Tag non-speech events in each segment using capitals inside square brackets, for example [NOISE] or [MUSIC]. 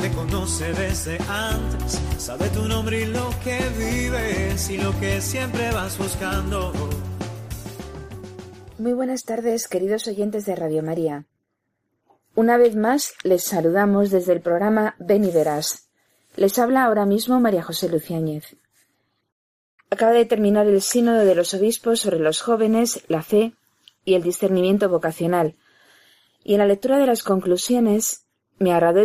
Te conoce desde antes, sabe tu nombre y lo que vives y lo que siempre vas buscando. Muy buenas tardes, queridos oyentes de Radio María. Una vez más les saludamos desde el programa Ven y Verás. Les habla ahora mismo María José Luciáñez. Acaba de terminar el sínodo de los obispos sobre los jóvenes, la fe y el discernimiento vocacional. Y en la lectura de las conclusiones me agradó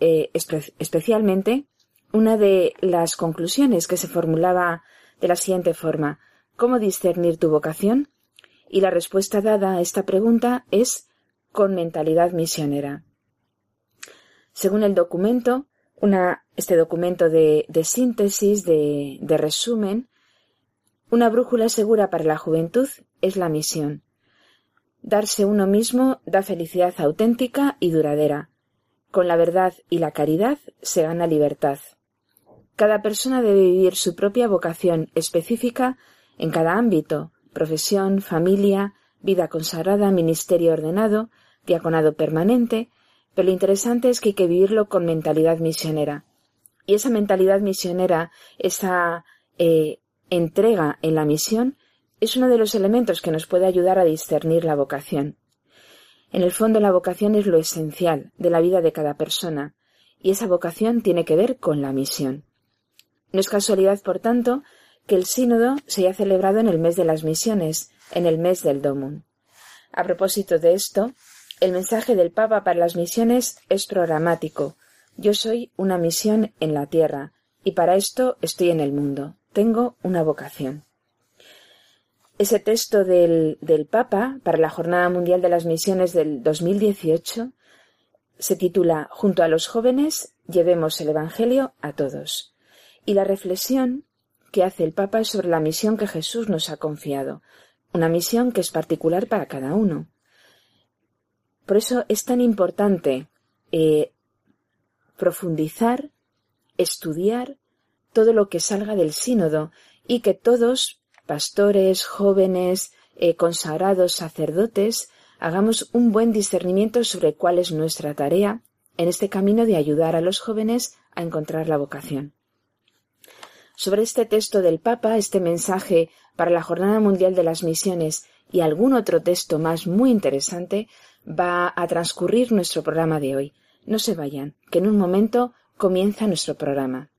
eh, especialmente una de las conclusiones que se formulaba de la siguiente forma ¿Cómo discernir tu vocación? Y la respuesta dada a esta pregunta es con mentalidad misionera. Según el documento, este documento de, síntesis, de resumen, una brújula segura para la juventud es la misión. Darse uno mismo da felicidad auténtica y duradera. Con la verdad y la caridad se gana libertad. Cada persona debe vivir su propia vocación específica en cada ámbito, profesión, familia, vida consagrada, ministerio ordenado, diaconado permanente, pero lo interesante es que hay que vivirlo con mentalidad misionera. Y esa mentalidad misionera, esa eh, entrega en la misión, es uno de los elementos que nos puede ayudar a discernir la vocación. En el fondo la vocación es lo esencial de la vida de cada persona, y esa vocación tiene que ver con la misión. No es casualidad, por tanto, que el sínodo se haya celebrado en el mes de las misiones, en el mes del Domum. A propósito de esto, el mensaje del Papa para las misiones es programático. Yo soy una misión en la tierra, y para esto estoy en el mundo. Tengo una vocación. Ese texto del, del Papa para la Jornada Mundial de las Misiones del 2018 se titula Junto a los jóvenes llevemos el Evangelio a todos. Y la reflexión que hace el Papa es sobre la misión que Jesús nos ha confiado, una misión que es particular para cada uno. Por eso es tan importante eh, profundizar, estudiar todo lo que salga del sínodo y que todos, pastores, jóvenes, eh, consagrados, sacerdotes, hagamos un buen discernimiento sobre cuál es nuestra tarea en este camino de ayudar a los jóvenes a encontrar la vocación. Sobre este texto del Papa, este mensaje para la Jornada Mundial de las Misiones y algún otro texto más muy interesante, va a transcurrir nuestro programa de hoy. No se vayan, que en un momento comienza nuestro programa.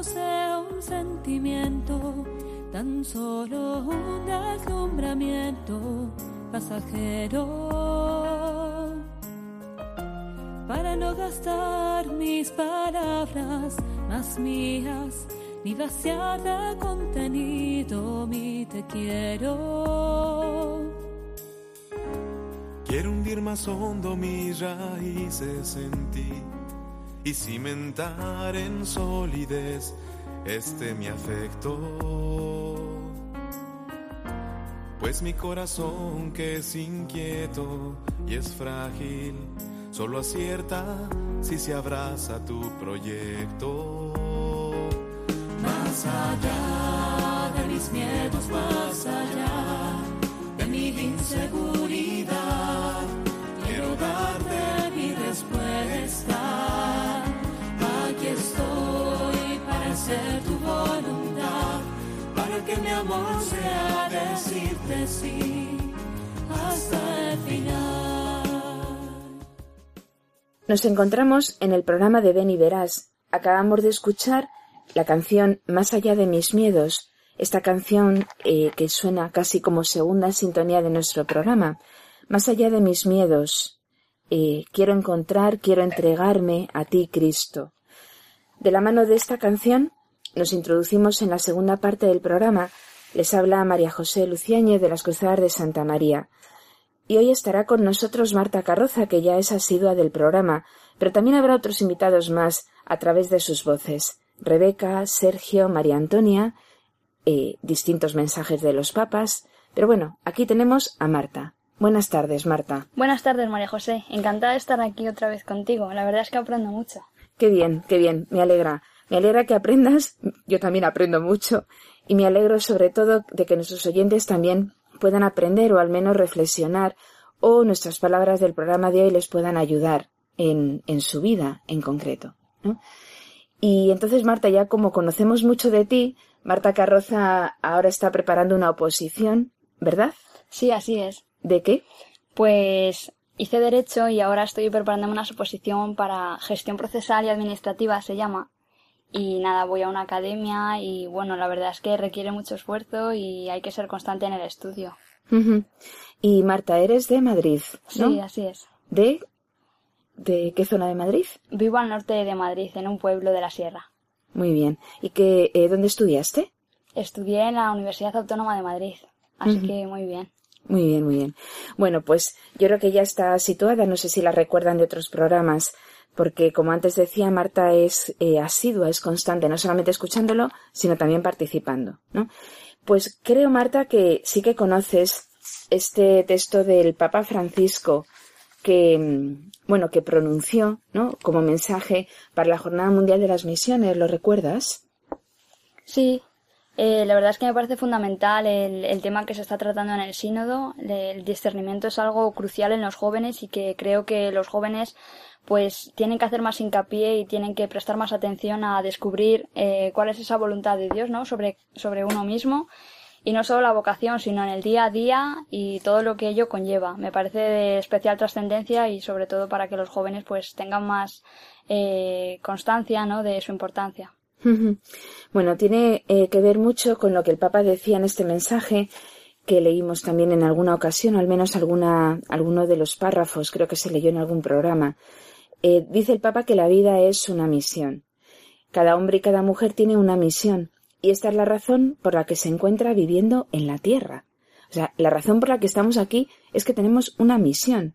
No sea un sentimiento tan solo un deslumbramiento pasajero para no gastar mis palabras más mías ni vaciar de contenido mi te quiero. Quiero hundir más hondo mis raíces en ti y cimentar en solidez este mi afecto. Pues mi corazón que es inquieto y es frágil, solo acierta si se abraza tu proyecto. Más allá de mis miedos, sea decirte sí hasta el final. Nos encontramos en el programa de Ven y Verás. Acabamos de escuchar la canción Más allá de mis miedos, esta canción eh, que suena casi como segunda sintonía de nuestro programa. Más allá de mis miedos, eh, quiero encontrar, quiero entregarme a ti, Cristo. De la mano de esta canción nos introducimos en la segunda parte del programa, les habla María José Luciáñez de las Cruzadas de Santa María. Y hoy estará con nosotros Marta Carroza, que ya es asidua del programa, pero también habrá otros invitados más a través de sus voces. Rebeca, Sergio, María Antonia, eh, distintos mensajes de los papas. Pero bueno, aquí tenemos a Marta. Buenas tardes, Marta. Buenas tardes, María José. Encantada de estar aquí otra vez contigo. La verdad es que aprendo mucho. Qué bien, qué bien. Me alegra. Me alegra que aprendas. Yo también aprendo mucho. Y me alegro sobre todo de que nuestros oyentes también puedan aprender o al menos reflexionar o nuestras palabras del programa de hoy les puedan ayudar en, en su vida en concreto. Y entonces, Marta, ya como conocemos mucho de ti, Marta Carroza ahora está preparando una oposición, ¿verdad? Sí, así es. ¿De qué? Pues hice Derecho y ahora estoy preparando una oposición para Gestión Procesal y Administrativa, se llama. Y nada, voy a una academia y bueno, la verdad es que requiere mucho esfuerzo y hay que ser constante en el estudio. Y Marta, eres de Madrid, ¿no? Sí, así es. ¿De, de qué zona de Madrid? Vivo al norte de Madrid, en un pueblo de la sierra. Muy bien. ¿Y qué, eh, dónde estudiaste? Estudié en la Universidad Autónoma de Madrid, así que muy bien. Muy bien, muy bien. Bueno, pues yo creo que ya está situada, no sé si la recuerdan de otros programas, porque como antes decía, Marta es eh, asidua, es constante, no solamente escuchándolo, sino también participando, ¿no? Pues creo, Marta, que sí que conoces este texto del Papa Francisco que, mm, bueno, que pronunció, ¿no? Como mensaje para la Jornada Mundial de las Misiones, ¿lo recuerdas? Sí, eh, la verdad es que me parece fundamental el, el, tema que se está tratando en el sínodo. El discernimiento es algo crucial en los jóvenes y que creo que los jóvenes pues tienen que hacer más hincapié y tienen que prestar más atención a descubrir eh, cuál es esa voluntad de Dios, ¿no? Sobre, sobre uno mismo y no solo la vocación, sino en el día a día y todo lo que ello conlleva. Me parece de especial trascendencia y sobre todo para que los jóvenes pues tengan más eh, constancia, ¿no? De su importancia. Bueno, tiene eh, que ver mucho con lo que el Papa decía en este mensaje que leímos también en alguna ocasión, al menos alguna, alguno de los párrafos, creo que se leyó en algún programa. Eh, dice el Papa que la vida es una misión. Cada hombre y cada mujer tiene una misión, y esta es la razón por la que se encuentra viviendo en la tierra. O sea, la razón por la que estamos aquí es que tenemos una misión.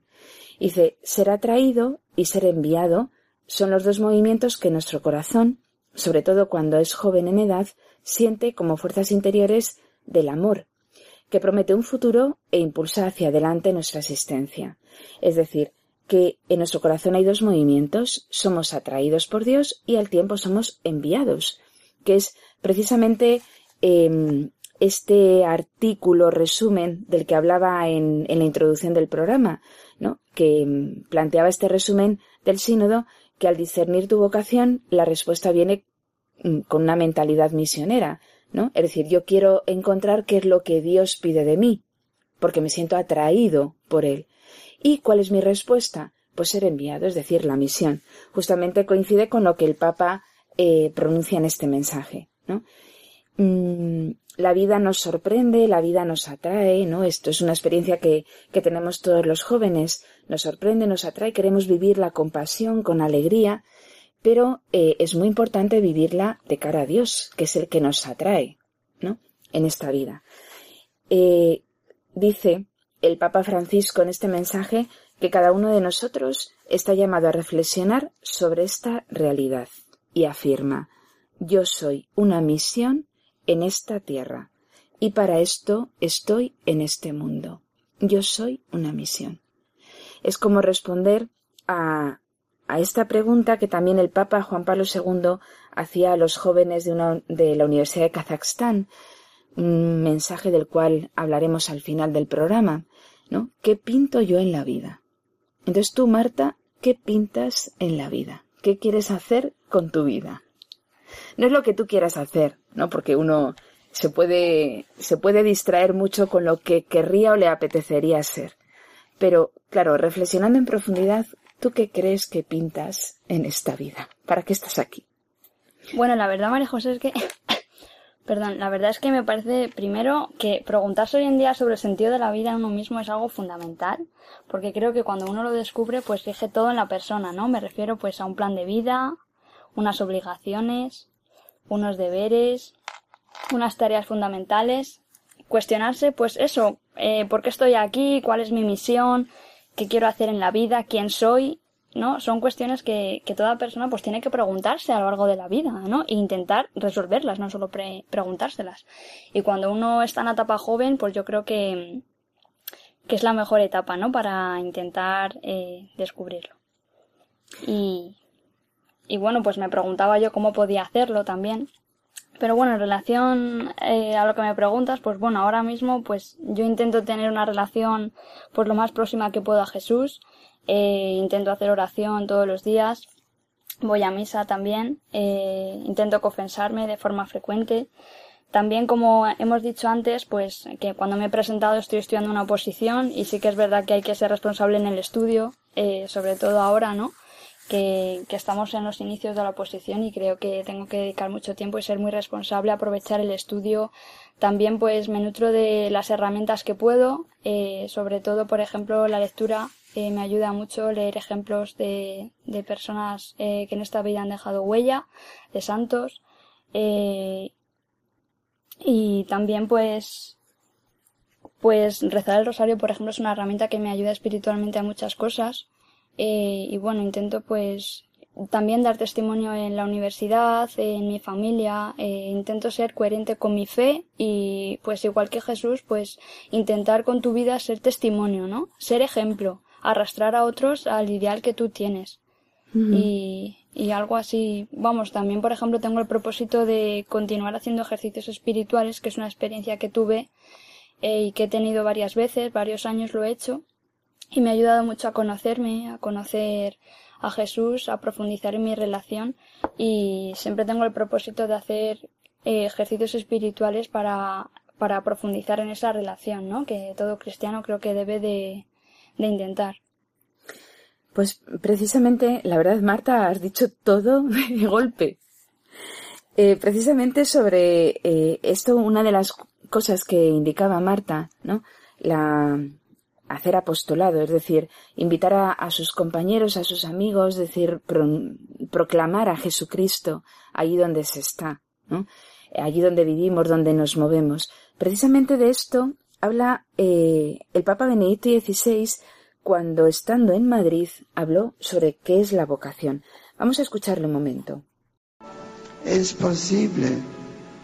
Dice, ser atraído y ser enviado son los dos movimientos que nuestro corazón, sobre todo cuando es joven en edad, siente como fuerzas interiores del amor, que promete un futuro e impulsa hacia adelante nuestra existencia. Es decir, que en nuestro corazón hay dos movimientos, somos atraídos por Dios y al tiempo somos enviados, que es precisamente eh, este artículo resumen del que hablaba en, en la introducción del programa, ¿no? que em, planteaba este resumen del sínodo que al discernir tu vocación la respuesta viene mm, con una mentalidad misionera, ¿no? Es decir, yo quiero encontrar qué es lo que Dios pide de mí, porque me siento atraído por él. ¿Y cuál es mi respuesta? Pues ser enviado, es decir, la misión. Justamente coincide con lo que el Papa eh, pronuncia en este mensaje, ¿no? Mm, la vida nos sorprende, la vida nos atrae, ¿no? Esto es una experiencia que, que tenemos todos los jóvenes. Nos sorprende, nos atrae, queremos vivirla con pasión, con alegría, pero eh, es muy importante vivirla de cara a Dios, que es el que nos atrae, ¿no? En esta vida. Eh, dice el Papa Francisco en este mensaje que cada uno de nosotros está llamado a reflexionar sobre esta realidad y afirma, yo soy una misión en esta tierra y para esto estoy en este mundo. Yo soy una misión. Es como responder a, a esta pregunta que también el Papa Juan Pablo II hacía a los jóvenes de, una, de la Universidad de Kazajstán, un mensaje del cual hablaremos al final del programa, ¿no? ¿Qué pinto yo en la vida? Entonces tú, Marta, ¿qué pintas en la vida? ¿Qué quieres hacer con tu vida? No es lo que tú quieras hacer, ¿no? Porque uno se puede, se puede distraer mucho con lo que querría o le apetecería ser. Pero, claro, reflexionando en profundidad, ¿tú qué crees que pintas en esta vida? ¿Para qué estás aquí? Bueno, la verdad, María José, es que [COUGHS] Perdón, la verdad es que me parece primero que preguntarse hoy en día sobre el sentido de la vida en uno mismo es algo fundamental, porque creo que cuando uno lo descubre, pues fije todo en la persona, ¿no? Me refiero pues a un plan de vida, unas obligaciones, unos deberes, unas tareas fundamentales, cuestionarse, pues eso, eh, ¿por qué estoy aquí? ¿Cuál es mi misión? ¿Qué quiero hacer en la vida? ¿Quién soy? ¿No? Son cuestiones que, que toda persona pues tiene que preguntarse a lo largo de la vida, ¿no? E intentar resolverlas, no solo preguntárselas. Y cuando uno está en la etapa joven, pues yo creo que, que es la mejor etapa, ¿no? Para intentar eh, descubrirlo. Y, y bueno, pues me preguntaba yo cómo podía hacerlo también. Pero bueno, en relación eh, a lo que me preguntas, pues bueno, ahora mismo pues yo intento tener una relación pues lo más próxima que puedo a Jesús. Eh, intento hacer oración todos los días. Voy a misa también. Eh, intento confesarme de forma frecuente. También, como hemos dicho antes, pues que cuando me he presentado estoy estudiando una oposición y sí que es verdad que hay que ser responsable en el estudio, sobre todo ahora, ¿no? Que, estamos en los inicios de la oposición y creo que tengo que dedicar mucho tiempo y ser muy responsable, aprovechar el estudio. También pues me nutro de las herramientas que puedo, eh, sobre todo por ejemplo la lectura. Eh, me ayuda mucho leer ejemplos de, de personas eh, que en esta vida han dejado huella, de santos. Eh, y también pues pues rezar el rosario por ejemplo es una herramienta que me ayuda espiritualmente a muchas cosas eh, y bueno intento pues también dar testimonio en la universidad en mi familia eh, intento ser coherente con mi fe y pues igual que Jesús pues intentar con tu vida ser testimonio no ser ejemplo arrastrar a otros al ideal que tú tienes. Y, y algo así. Vamos, también, por ejemplo, tengo el propósito de continuar haciendo ejercicios espirituales, que es una experiencia que tuve eh, y que he tenido varias veces, varios años lo he hecho, y me ha ayudado mucho a conocerme, a conocer a Jesús, a profundizar en mi relación, y siempre tengo el propósito de hacer eh, ejercicios espirituales para, para profundizar en esa relación, ¿no? Que todo cristiano creo que debe de, de intentar. Pues precisamente, la verdad, Marta, has dicho todo de golpe. Eh, precisamente sobre eh, esto, una de las cosas que indicaba Marta, ¿no? La hacer apostolado, es decir, invitar a, sus compañeros, a sus amigos, decir, pro, proclamar a Jesucristo allí donde se está. Allí donde vivimos, donde nos movemos. Precisamente de esto habla eh, el Papa Benedicto XVI cuando estando en Madrid habló sobre qué es la vocación. Vamos a escucharle un momento. Es posible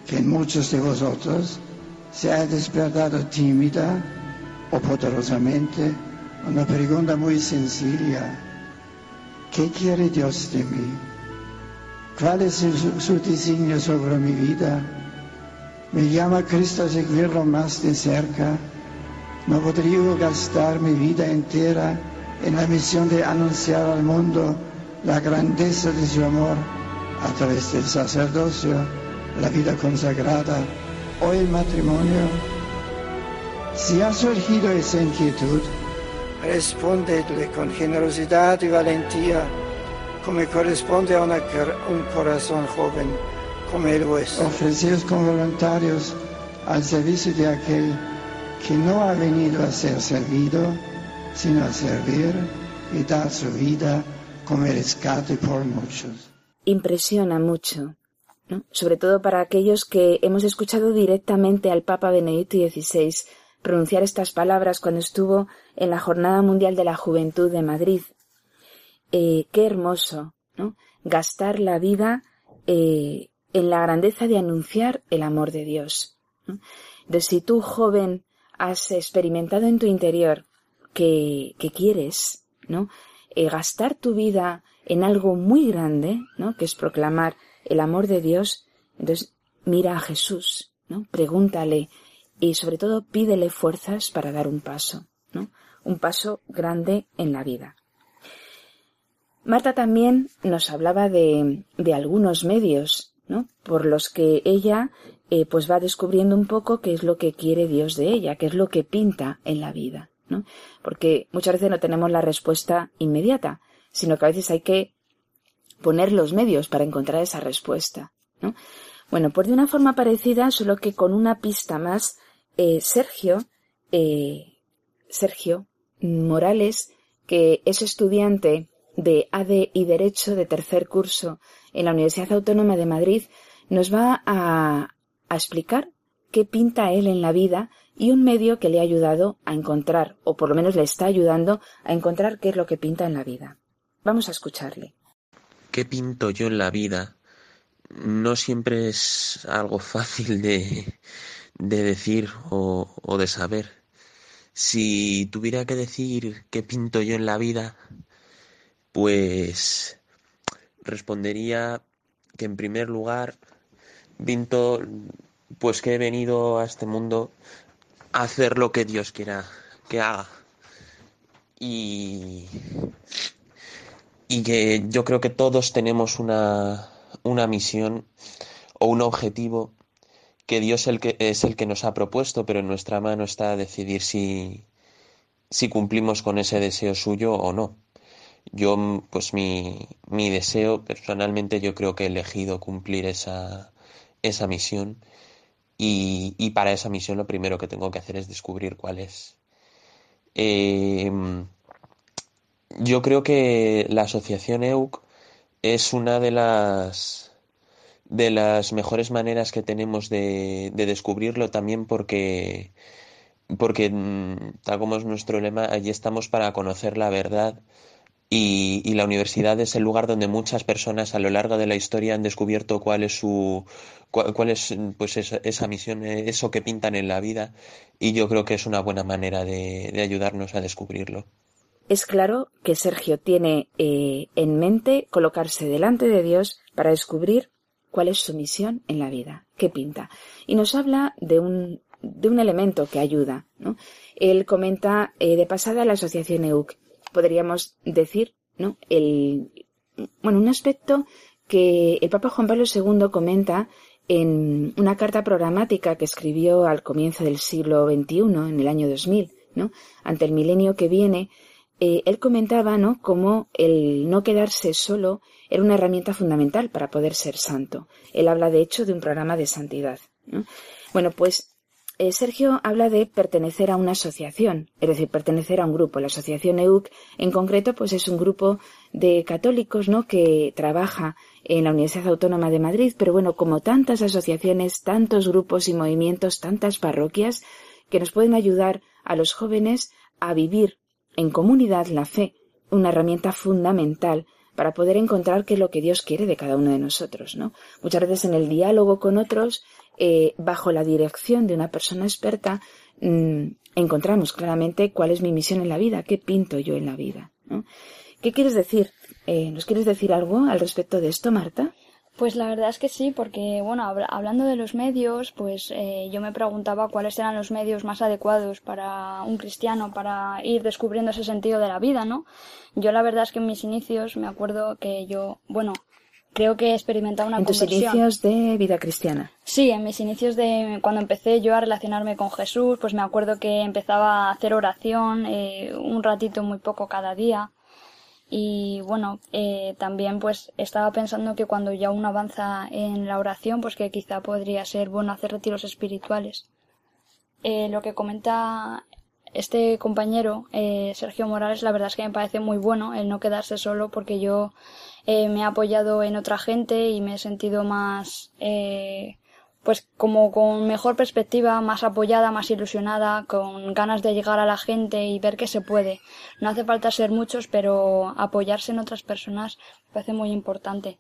que muchos de vosotros se haya despertado tímida o poderosamente una pregunta muy sencilla. ¿Qué quiere Dios de mí? ¿Cuál es su, su designio sobre mi vida? ¿Me llama Cristo a seguirlo más de cerca? No podría gastar mi vida entera en la misión de anunciar al mundo la grandeza de su amor a través del sacerdocio, la vida consagrada o el matrimonio. Si ha surgido esa inquietud, respondedle con generosidad y valentía, como corresponde a una, un corazón joven como el vuestro. Ofreceos como voluntarios al servicio de aquel que no ha venido a ser servido, sino a servir y dar su vida como rescate por muchos. Impresiona mucho, ¿no? sobre todo para aquellos que hemos escuchado directamente al Papa Benedicto XVI pronunciar estas palabras cuando estuvo en la Jornada Mundial de la Juventud de Madrid. Eh, qué hermoso, ¿no? Gastar la vida eh, en la grandeza de anunciar el amor de Dios. ¿no? De si tú, joven, has experimentado en tu interior que, que quieres, ¿no? Eh, gastar tu vida en algo muy grande, ¿no? Que es proclamar el amor de Dios, entonces mira a Jesús, ¿no? Pregúntale y sobre todo pídele fuerzas para dar un paso, ¿no? Un paso grande en la vida. Marta también nos hablaba de, de algunos medios, ¿no? Por los que ella eh, pues va descubriendo un poco qué es lo que quiere Dios de ella, qué es lo que pinta en la vida, ¿no? Porque muchas veces no tenemos la respuesta inmediata, sino que a veces hay que poner los medios para encontrar esa respuesta, ¿no? Bueno, pues de una forma parecida, solo que con una pista más, eh, Sergio, eh, Sergio Morales, que es estudiante de AD y Derecho de tercer curso en la Universidad Autónoma de Madrid, nos va a, a explicar qué pinta él en la vida y un medio que le ha ayudado a encontrar, o por lo menos le está ayudando a encontrar qué es lo que pinta en la vida. Vamos a escucharle. ¿Qué pinto yo en la vida? No siempre es algo fácil de, de decir o, de saber. Si tuviera que decir qué pinto yo en la vida, pues respondería que en primer lugar pinto pues que he venido a este mundo a hacer lo que Dios quiera que haga. Y, y que yo creo que todos tenemos una, una misión o un objetivo que Dios el que, es el que nos ha propuesto, pero en nuestra mano está decidir si, si cumplimos con ese deseo suyo o no. Yo, pues mi, mi deseo, personalmente, yo creo que he elegido cumplir esa, esa misión y, y, para esa misión lo primero que tengo que hacer es descubrir cuál es. Eh, yo creo que la asociación EUC es una de las de las mejores maneras que tenemos de, de descubrirlo también porque porque tal como es nuestro lema allí estamos para conocer la verdad y, y, la universidad es el lugar donde muchas personas a lo largo de la historia han descubierto cuál es su cuál, cuál es pues esa, esa, misión, eso que pintan en la vida y yo creo que es una buena manera de, de ayudarnos a descubrirlo. Es claro que Sergio tiene eh, en mente colocarse delante de Dios para descubrir cuál es su misión en la vida, qué pinta. Y nos habla de un, de un elemento que ayuda. ¿no? Él comenta eh, de pasada la asociación EUC podríamos decir, ¿no? El, bueno, un aspecto que el Papa Juan Pablo II comenta en una carta programática que escribió al comienzo del siglo XXI, en el año 2000, ¿no? Ante el milenio que viene, eh, él comentaba, ¿no? Cómo el no quedarse solo era una herramienta fundamental para poder ser santo. Él habla, de hecho, de un programa de santidad. ¿no? Bueno, pues eh, Sergio habla de pertenecer a una asociación, es decir, pertenecer a un grupo. La asociación EUC, en concreto, pues es un grupo de católicos, ¿no? Que trabaja en la Universidad Autónoma de Madrid, pero bueno, como tantas asociaciones, tantos grupos y movimientos, tantas parroquias, que nos pueden ayudar a los jóvenes a vivir en comunidad la fe, una herramienta fundamental para poder encontrar qué es lo que Dios quiere de cada uno de nosotros, ¿no? Muchas veces en el diálogo con otros eh, bajo la dirección de una persona experta, mmm, encontramos claramente cuál es mi misión en la vida, qué pinto yo en la vida. ¿no? ¿Qué quieres decir? Eh, ¿Nos quieres decir algo al respecto de esto, Marta? Pues la verdad es que sí, porque bueno, hablando de los medios, pues eh, yo me preguntaba cuáles eran los medios más adecuados para un cristiano para ir descubriendo ese sentido de la vida, ¿no? Yo la verdad es que en mis inicios me acuerdo que yo, bueno, creo que he experimentado una ¿En tus conversión. inicios de vida cristiana? Sí, en mis inicios de cuando empecé yo a relacionarme con Jesús, pues me acuerdo que empezaba a hacer oración eh, un ratito muy poco cada día. Y bueno, eh, también pues estaba pensando que cuando ya uno avanza en la oración, pues que quizá podría ser bueno hacer retiros espirituales. Eh, lo que comenta este compañero, eh, Sergio Morales, la verdad es que me parece muy bueno el no quedarse solo porque yo eh, me he apoyado en otra gente y me he sentido más, eh, pues como con mejor perspectiva, más apoyada, más ilusionada, con ganas de llegar a la gente y ver que se puede. No hace falta ser muchos, pero apoyarse en otras personas me parece muy importante.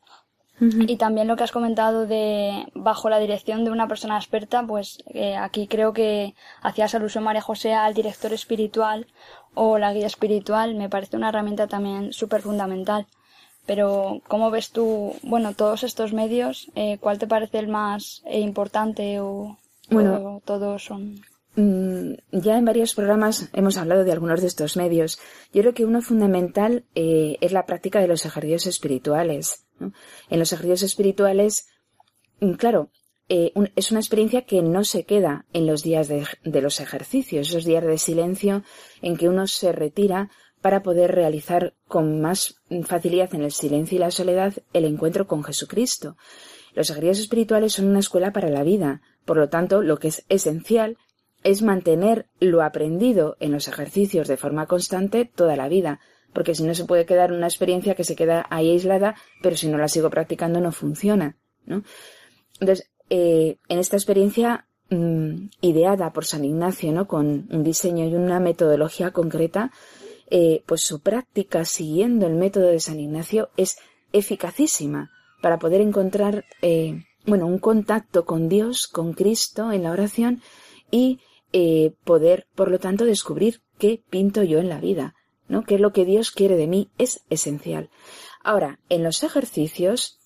Y también lo que has comentado de bajo la dirección de una persona experta, pues eh, aquí creo que hacías alusión María José al director espiritual o la guía espiritual, me parece una herramienta también súper fundamental. Pero, ¿cómo ves tú, bueno, todos estos medios, eh, cuál te parece el más eh, importante o, Bueno. o todos son? Mm, ya en varios programas hemos hablado de algunos de estos medios. Yo creo que uno fundamental eh, es la práctica de los ejercicios espirituales. ¿no? En los ejercicios espirituales, mm, claro, eh, un- es una experiencia que no se queda en los días de, de los ejercicios, esos días de silencio en que uno se retira para poder realizar con más facilidad en el silencio y la soledad el encuentro con Jesucristo. Los ejercicios espirituales son una escuela para la vida, por lo tanto, lo que es esencial es mantener lo aprendido en los ejercicios de forma constante toda la vida, porque si no se puede quedar una experiencia que se queda ahí aislada, pero si no la sigo practicando no funciona, ¿no? Entonces, eh, en esta experiencia mm, ideada por San Ignacio, ¿no? Con un diseño y una metodología concreta, eh, pues su práctica siguiendo el método de San Ignacio es eficacísima para poder encontrar, eh, bueno, un contacto con Dios, con Cristo en la oración y eh, poder, por lo tanto, descubrir qué pinto yo en la vida, ¿no? ¿Qué es lo que Dios quiere de mí? Es esencial. Ahora, en los ejercicios,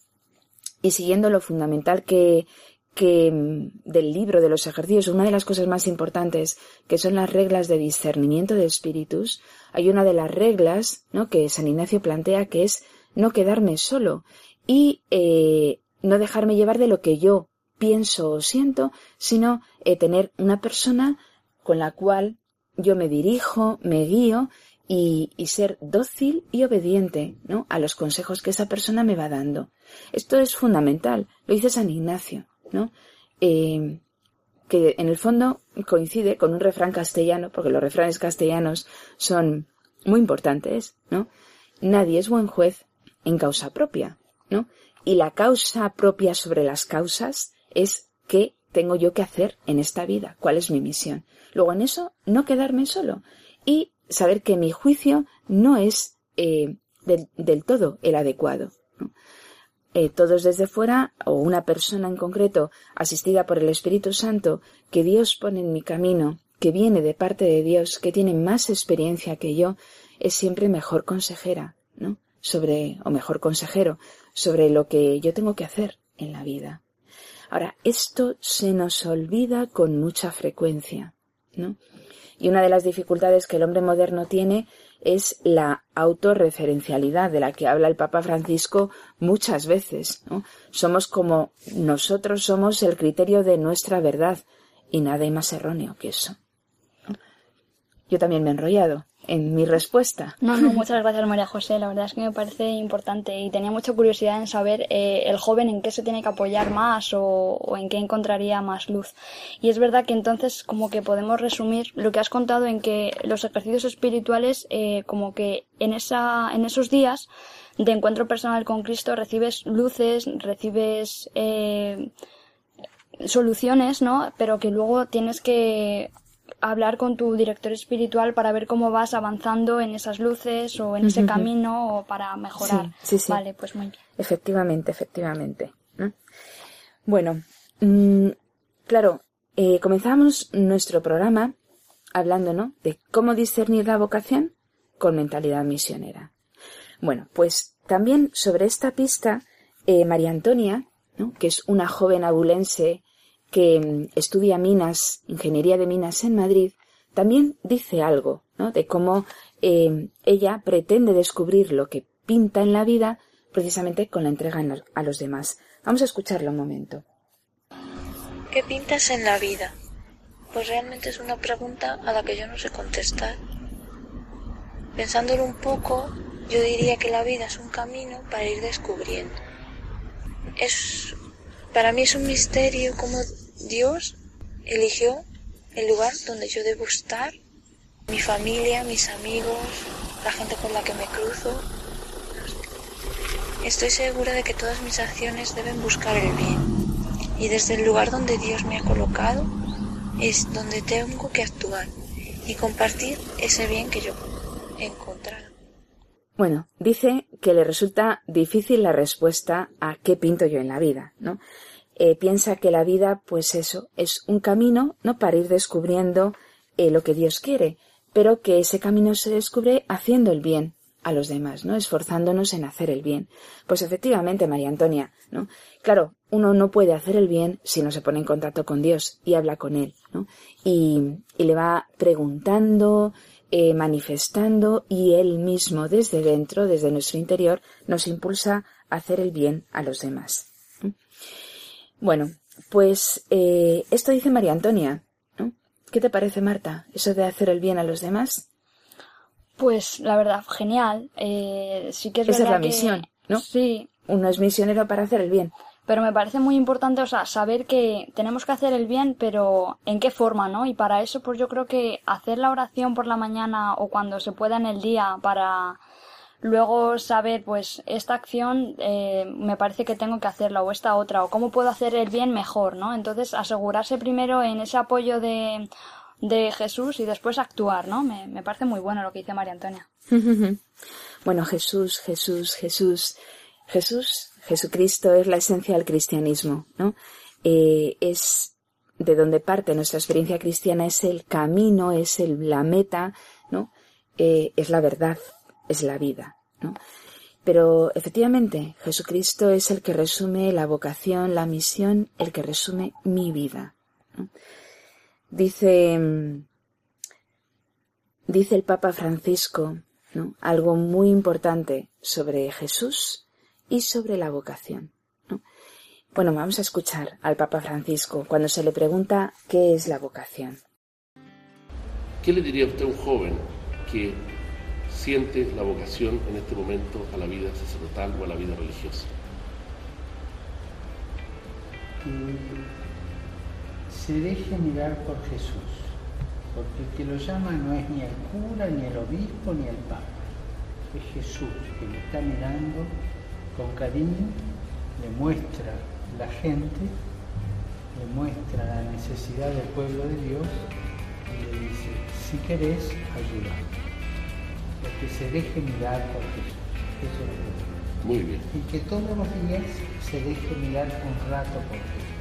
y siguiendo lo fundamental que, que mm, del libro de los ejercicios, una de las cosas más importantes, que son las reglas de discernimiento de espíritus, hay una de las reglas, ¿no? que San Ignacio plantea, que es no quedarme solo y eh, no dejarme llevar de lo que yo pienso o siento, sino eh, tener una persona con la cual yo me dirijo, me guío y, y, ser dócil y obediente ¿no? a los consejos que esa persona me va dando. Esto es fundamental, lo dice San Ignacio. ¿No? Eh, que en el fondo coincide con un refrán castellano, porque los refranes castellanos son muy importantes, ¿no? Nadie es buen juez en causa propia, ¿no? Y la causa propia sobre las causas es qué tengo yo que hacer en esta vida, cuál es mi misión. Luego en eso no quedarme solo y saber que mi juicio no es eh, del, del, todo el adecuado. Eh, todos desde fuera o una persona en concreto asistida por el Espíritu Santo que Dios pone en mi camino, que viene de parte de Dios, que tiene más experiencia que yo, es siempre mejor consejera, ¿no? Sobre, o mejor consejero, sobre lo que yo tengo que hacer en la vida. Ahora, esto se nos olvida con mucha frecuencia, ¿no? Y una de las dificultades que el hombre moderno tiene es la autorreferencialidad de la que habla el Papa Francisco muchas veces. Somos como nosotros somos el criterio de nuestra verdad y nada hay más erróneo que eso. Yo también me he enrollado en mi respuesta. No, no, muchas gracias María José. La verdad es que me parece importante y tenía mucha curiosidad en saber eh, el joven en qué se tiene que apoyar más o, o, en qué encontraría más luz. Y es verdad que entonces como que podemos resumir lo que has contado en que los ejercicios espirituales eh, como que en esa en esos días de encuentro personal con Cristo recibes luces, recibes eh, soluciones, ¿no? Pero que luego tienes que hablar con tu director espiritual para ver cómo vas avanzando en esas luces o en ese uh -huh. camino o para mejorar. Sí, sí, sí. Vale, pues muy bien. Efectivamente, efectivamente. ¿no? Bueno, mmm, claro, eh, comenzamos nuestro programa hablando, ¿no? De cómo discernir la vocación con mentalidad misionera. Bueno, pues también sobre esta pista, eh, María Antonia, ¿no? que es una joven abulense que mm, estudia minas, ingeniería de minas en Madrid, también dice algo, ¿no? De cómo eh, ella pretende descubrir lo que pinta en la vida precisamente con la entrega a los demás. Vamos a escucharlo un momento. ¿Qué pintas en la vida? Pues realmente es una pregunta a la que yo no sé contestar. Pensándolo un poco, yo diría que la vida es un camino para ir descubriendo. Es para mí es un misterio cómo Dios eligió el lugar donde yo debo estar, mi familia, mis amigos, la gente con la que me cruzo. Estoy segura de que todas mis acciones deben buscar el bien. Y desde el lugar donde Dios me ha colocado es donde tengo que actuar y compartir ese bien que yo he encontrado. Bueno, dice que le resulta difícil la respuesta a qué pinto yo en la vida, ¿no? Eh, piensa que la vida, pues eso, es un camino, ¿no? Para ir descubriendo eh, lo que Dios quiere, pero que ese camino se descubre haciendo el bien a los demás, ¿no? Esforzándonos en hacer el bien. Pues efectivamente, María Antonia, ¿no? Claro, uno no puede hacer el bien si no se pone en contacto con Dios y habla con Él, ¿no? Y, y le va preguntando, eh, manifestando y Él mismo desde dentro, desde nuestro interior, nos impulsa a hacer el bien a los demás. Bueno, pues eh, esto dice María Antonia. ¿no? ¿Qué te parece, Marta, eso de hacer el bien a los demás? Pues la verdad, genial. Eh, sí que es Esa verdad es la que... misión, ¿no? Sí. Uno es misionero para hacer el bien. Pero me parece muy importante, o sea, saber que tenemos que hacer el bien, pero en qué forma, ¿no? Y para eso, pues yo creo que hacer la oración por la mañana o cuando se pueda en el día para luego saber, pues, esta acción eh, me parece que tengo que hacerla o esta otra, o cómo puedo hacer el bien mejor, ¿no? Entonces, asegurarse primero en ese apoyo de, de Jesús y después actuar, ¿no? Me, me parece muy bueno lo que dice María Antonia. [LAUGHS] bueno, Jesús, Jesús, Jesús, Jesús, Jesucristo es la esencia del cristianismo, ¿no? Eh, es de donde parte nuestra experiencia cristiana, es el camino, es el, la meta, ¿no? Eh, es la verdad, es la vida. ¿no? Pero efectivamente, Jesucristo es el que resume la vocación, la misión, el que resume mi vida. Dice, dice el Papa Francisco ¿no? algo muy importante sobre Jesús y sobre la vocación. ¿no? Bueno, vamos a escuchar al Papa Francisco cuando se le pregunta qué es la vocación. ¿Qué le diría usted a un joven que siente la vocación en este momento a la vida sacerdotal o a la vida religiosa? Que se deje mirar por Jesús, porque el que lo llama no es ni el cura, ni el obispo, ni el papa, es Jesús que le está mirando con cariño, le muestra la gente, le muestra la necesidad del pueblo de Dios y le dice, si querés, ayudar que se deje mirar por Jesús. Eso es Muy bien. Y que todos los días se deje mirar un rato por Jesús.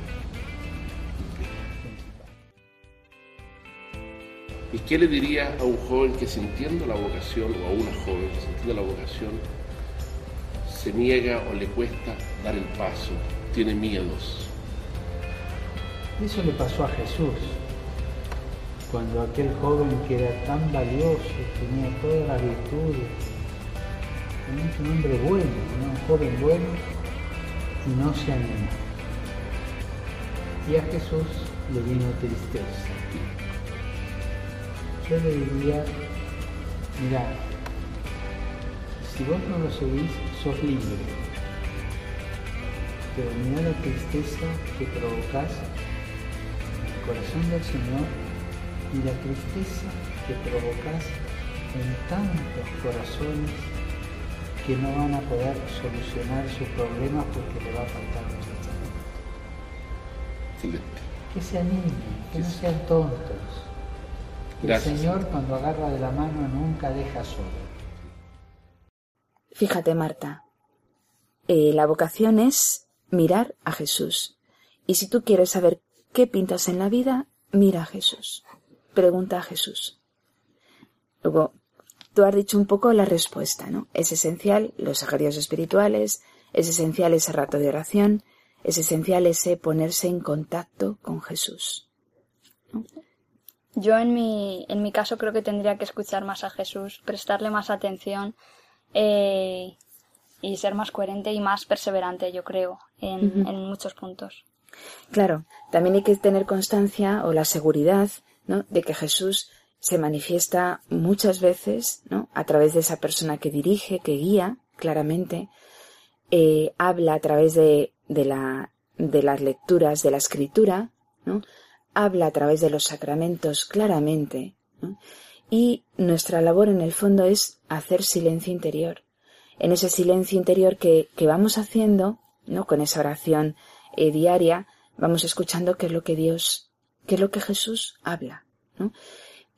¿Y qué le diría a un joven que sintiendo la vocación, o a una joven que sintiendo la vocación, se niega o le cuesta dar el paso, tiene miedos? Eso le pasó a Jesús cuando aquel joven que era tan valioso, tenía todas las virtudes, tenía un hombre bueno, un joven bueno, y no se animó. Y a Jesús le vino tristeza. Yo le diría, mira, si vos no lo seguís, sos libre. Pero mira la tristeza que provocás en el corazón del Señor y la tristeza que provocas en tantos corazones que no van a poder solucionar sus problemas porque le va a faltar mucho. Que se animen, que no sean tontos. El Señor cuando agarra de la mano nunca deja solo. Fíjate, Marta, eh, la vocación es mirar a Jesús. Y si tú quieres saber qué pintas en la vida, mira a Jesús pregunta a Jesús. Luego, tú has dicho un poco la respuesta, ¿no? Es esencial los ejercicios espirituales, es esencial ese rato de oración, es esencial ese ponerse en contacto con Jesús. Yo en mi, en mi caso creo que tendría que escuchar más a Jesús, prestarle más atención eh, y ser más coherente y más perseverante, yo creo, en, en muchos puntos. Claro, también hay que tener constancia o la seguridad de que Jesús se manifiesta muchas veces, ¿no? A través de esa persona que dirige, que guía, claramente, eh, habla a través de, de, la, de las lecturas de la escritura, ¿no? Habla a través de los sacramentos claramente, Y nuestra labor en el fondo es hacer silencio interior. En ese silencio interior que, que vamos haciendo, ¿no? Con esa oración eh, diaria, vamos escuchando qué es lo que Dios que es lo que Jesús habla. ¿no?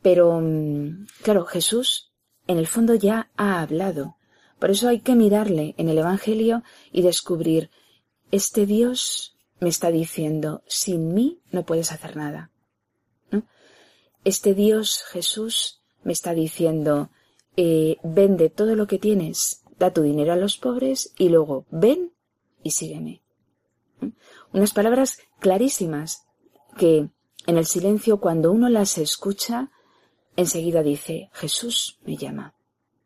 Pero, mm, claro, Jesús en el fondo ya ha hablado. Por eso hay que mirarle en el Evangelio y descubrir, este Dios me está diciendo, sin mí no puedes hacer nada. ¿no? Este Dios, Jesús, me está diciendo, eh, vende todo lo que tienes, da tu dinero a los pobres y luego ven y sígueme. Unas palabras clarísimas que en el silencio, cuando uno las escucha, enseguida dice, Jesús me llama.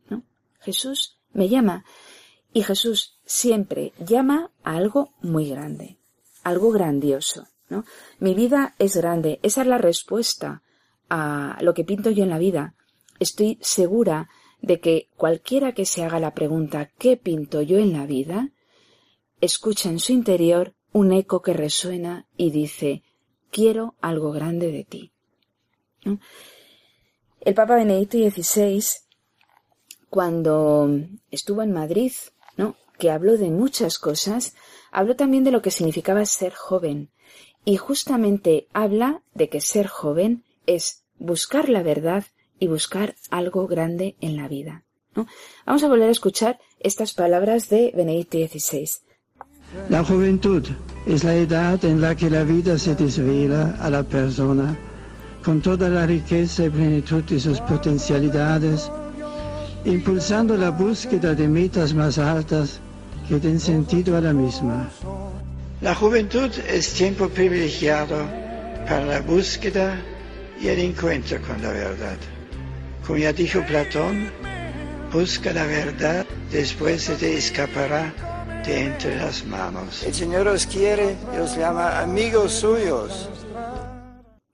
¿No? Jesús me llama. Y Jesús siempre llama a algo muy grande, algo grandioso. ¿no? Mi vida es grande. Esa es la respuesta a lo que pinto yo en la vida. Estoy segura de que cualquiera que se haga la pregunta ¿qué pinto yo en la vida? escucha en su interior un eco que resuena y dice quiero algo grande de ti. El Papa Benedicto XVI cuando estuvo en Madrid, ¿no? que habló de muchas cosas, habló también de lo que significaba ser joven. Y justamente habla de que ser joven es buscar la verdad y buscar algo grande en la vida. Vamos a volver a escuchar estas palabras de Benedicto XVI. La juventud es la edad en la que la vida se desvela a la persona con toda la riqueza y plenitud de sus potencialidades, impulsando la búsqueda de metas más altas que den sentido a la misma. La juventud es tiempo privilegiado para la búsqueda y el encuentro con la verdad. Como ya dijo Platón, busca la verdad, después se te escapará de entre las manos. El Señor os quiere y os llama amigos suyos.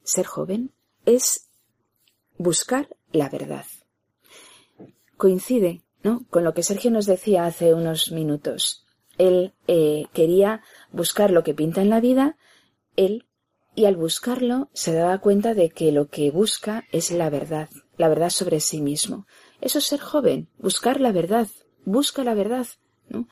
Ser joven es buscar la verdad. Coincide ¿no? con lo que Sergio nos decía hace unos minutos. Él eh, quería buscar lo que pinta en la vida, él, y al buscarlo se daba cuenta de que lo que busca es la verdad, la verdad sobre sí mismo. Eso es ser joven, buscar la verdad, busca la verdad, ¿no?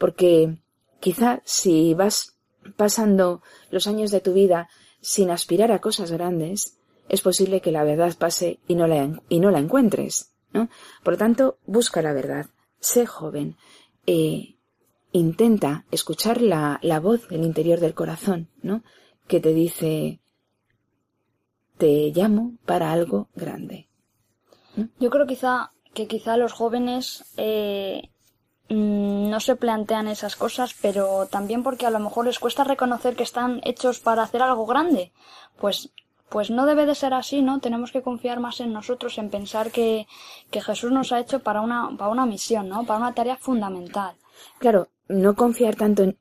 Porque quizá si vas pasando los años de tu vida sin aspirar a cosas grandes, es posible que la verdad pase y no la, y no la encuentres, ¿no? Por lo tanto, busca la verdad, sé joven, eh, intenta escuchar la, la voz del interior del corazón, ¿no? Que te dice, te llamo para algo grande. Yo creo quizá que quizá los jóvenes eh, no se plantean esas cosas, pero también porque a lo mejor les cuesta reconocer que están hechos para hacer algo grande. Pues pues no debe de ser así, ¿no? Tenemos que confiar más en nosotros, en pensar que, que Jesús nos ha hecho para una, para una misión, ¿no? Para una tarea fundamental. Claro, no confiar tanto en,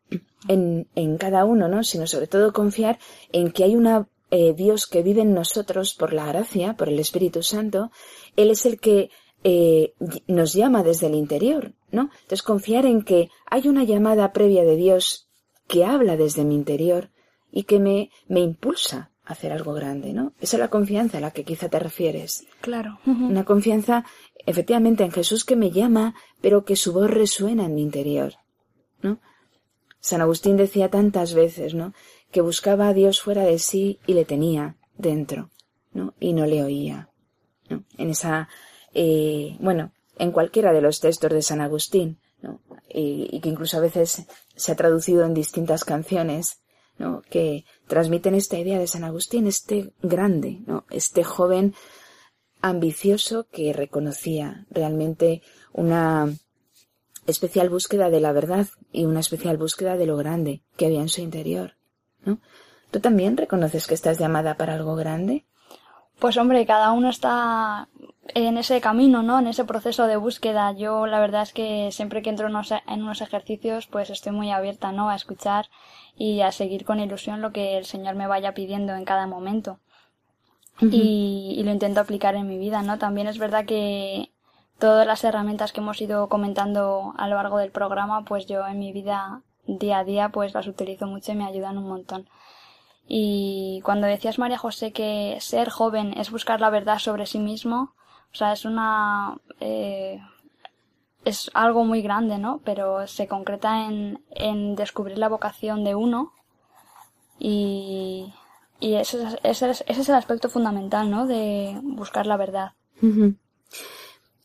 en, en cada uno, ¿no? Sino sobre todo confiar en que hay una eh, Dios que vive en nosotros por la gracia, por el Espíritu Santo. Él es el que eh, nos llama desde el interior, ¿no? Entonces confiar en que hay una llamada previa de Dios que habla desde mi interior y que me, me impulsa a hacer algo grande, ¿no? Esa es la confianza a la que quizá te refieres. Claro. Una confianza efectivamente en Jesús que me llama, pero que su voz resuena en mi interior, ¿no? San Agustín decía tantas veces, ¿no? Que buscaba a Dios fuera de sí y le tenía dentro, ¿no? Y no le oía, ¿no? En esa eh, bueno, en cualquiera de los textos de San Agustín, ¿no? y, que incluso a veces se ha traducido en distintas canciones, ¿no? que transmiten esta idea de San Agustín, este grande, ¿no? este joven ambicioso que reconocía realmente una especial búsqueda de la verdad y una especial búsqueda de lo grande que había en su interior. ¿no? ¿Tú también reconoces que estás llamada para algo grande? Pues hombre, cada uno está en ese camino, ¿no? En ese proceso de búsqueda. Yo la verdad es que siempre que entro en unos, ejercicios, pues estoy muy abierta, ¿no? A escuchar y a seguir con ilusión lo que el Señor me vaya pidiendo en cada momento. y, y, lo intento aplicar en mi vida, ¿no? También es verdad que todas las herramientas que hemos ido comentando a lo largo del programa, pues yo en mi vida día a día, pues las utilizo mucho y me ayudan un montón. Y cuando decías, María José, que ser joven es buscar la verdad sobre sí mismo, o sea, es una... Eh, es algo muy grande, ¿no? Pero se concreta en, en descubrir la vocación de uno y, y ese, ese, ese, es el aspecto fundamental, ¿no? De buscar la verdad.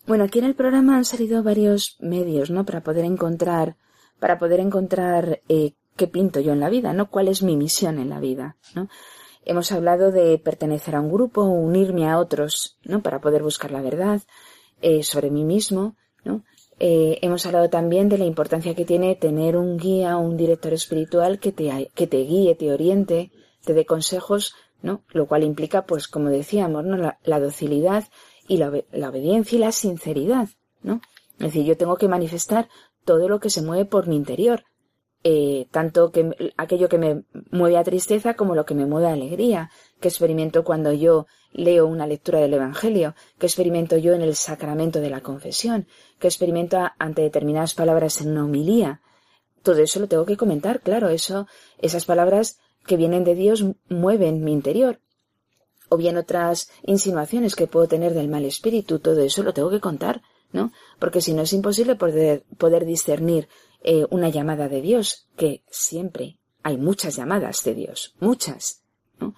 Bueno, aquí en el programa han salido varios medios, ¿no? Para poder encontrar, para poder encontrar eh, qué pinto yo en la vida, ¿no? ¿Cuál es mi misión en la vida, ¿no? Hemos hablado de pertenecer a un grupo, unirme a otros, ¿no? Para poder buscar la verdad eh, sobre mí mismo, ¿no? Eh, hemos hablado también de la importancia que tiene tener un guía, un director espiritual que te, que te guíe, te oriente, te dé consejos, ¿no? Lo cual implica, pues, como decíamos, ¿no? La, la docilidad y la, la obediencia y la sinceridad, ¿no? Es decir, yo tengo que manifestar todo lo que se mueve por mi interior, eh, tanto que aquello que me mueve a tristeza como lo que me mueve a alegría, que experimento cuando yo leo una lectura del Evangelio, que experimento yo en el sacramento de la confesión, que experimento ante determinadas palabras en una homilía. Todo eso lo tengo que comentar, claro, eso, esas palabras que vienen de Dios mueven mi interior. O bien otras insinuaciones que puedo tener del mal espíritu, todo eso lo tengo que contar, ¿no? Porque si no es imposible poder, poder discernir eh, una llamada de Dios, que siempre hay muchas llamadas de Dios, muchas. ¿no?